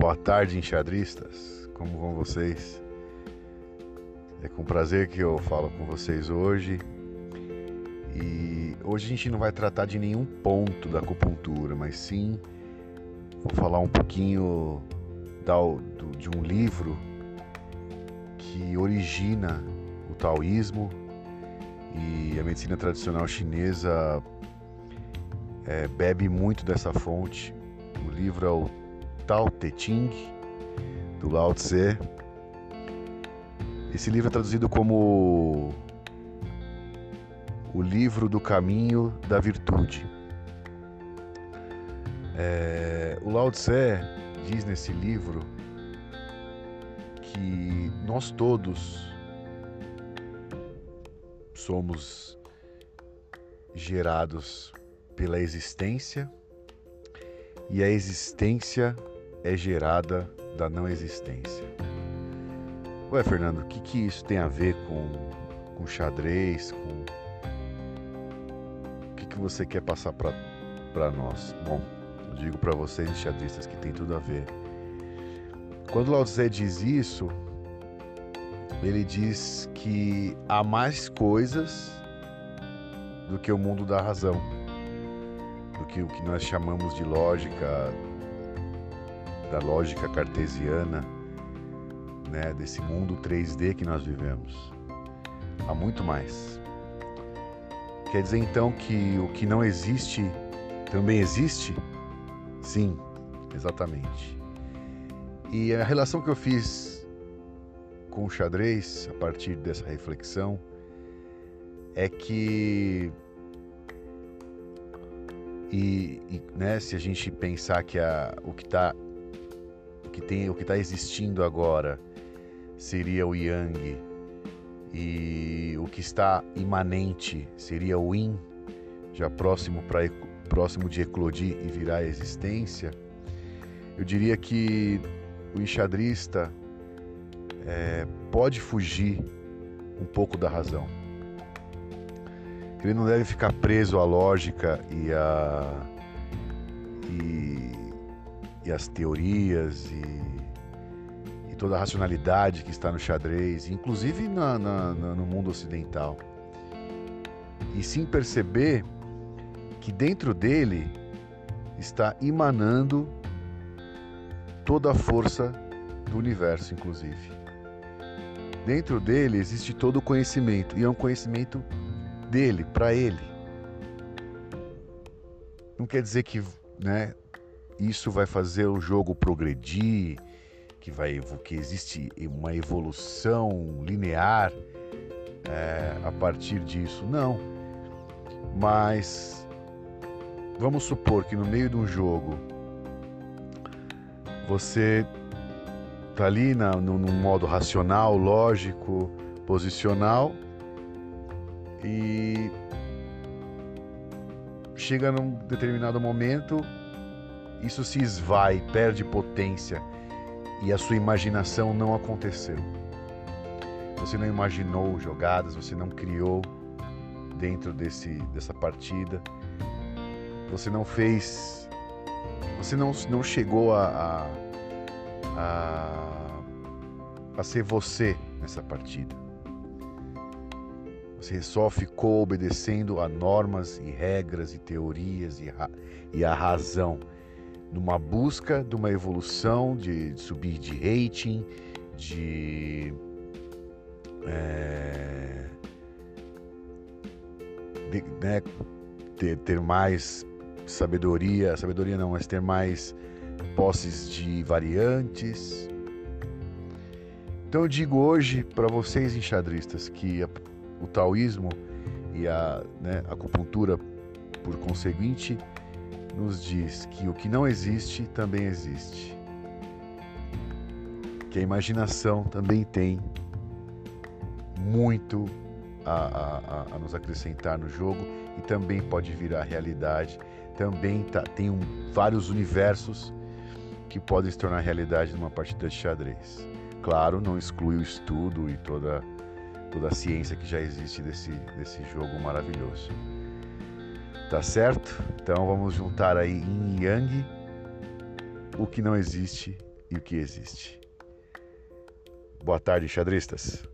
Boa tarde, enxadristas. Como vão vocês? É com prazer que eu falo com vocês hoje. E hoje a gente não vai tratar de nenhum ponto da acupuntura, mas sim vou falar um pouquinho da, do, de um livro que origina o taoísmo e a medicina tradicional chinesa é, bebe muito dessa fonte. O livro é o Tao Te Ching, do Lao Tse. Esse livro é traduzido como o livro do caminho da virtude. É, o Lao Tse diz nesse livro que nós todos somos gerados pela existência e a existência é gerada da não existência. Ué, Fernando, o que, que isso tem a ver com, com xadrez? Com... O que, que você quer passar para nós? Bom, eu digo para vocês, xadristas, que tem tudo a ver. Quando Lao Tse diz isso, ele diz que há mais coisas do que o mundo da razão, do que o que nós chamamos de lógica da lógica cartesiana, né, desse mundo 3D que nós vivemos. Há muito mais. Quer dizer então que o que não existe também existe? Sim, exatamente. E a relação que eu fiz com o xadrez a partir dessa reflexão é que e, e né, se a gente pensar que a, o que está que tem o que está existindo agora seria o Yang e o que está imanente seria o Yin, já próximo para próximo de eclodir e virar a existência. Eu diria que o enxadrista é, pode fugir um pouco da razão. Ele não deve ficar preso à lógica e a e e as teorias e, e, toda a racionalidade que está no xadrez, inclusive na, na, na, no mundo ocidental. E sim perceber que dentro dele está emanando toda a força do universo, inclusive. Dentro dele existe todo o conhecimento, e é um conhecimento dele, para ele. Não quer dizer que né, isso vai fazer o jogo progredir, que, vai, que existe uma evolução linear é, a partir disso. Não. Mas vamos supor que no meio de um jogo você está ali na, no, no modo racional, lógico, posicional e chega num determinado momento isso se esvai, perde potência e a sua imaginação não aconteceu. Você não imaginou jogadas, você não criou dentro desse, dessa partida, você não fez, você não, não chegou a, a, a, a ser você nessa partida. Você só ficou obedecendo a normas e regras e teorias e, e a razão numa busca de uma evolução, de, de subir de rating, de, é, de né, ter, ter mais sabedoria, sabedoria não, mas ter mais posses de variantes. Então eu digo hoje para vocês enxadristas que a, o taoísmo e a né, acupuntura, por conseguinte, nos diz que o que não existe também existe. Que a imaginação também tem muito a, a, a nos acrescentar no jogo e também pode virar realidade. Também tá, tem um, vários universos que podem se tornar realidade numa partida de xadrez. Claro, não exclui o estudo e toda, toda a ciência que já existe desse, desse jogo maravilhoso. Tá certo? Então vamos juntar aí em Yang o que não existe e o que existe. Boa tarde, xadristas.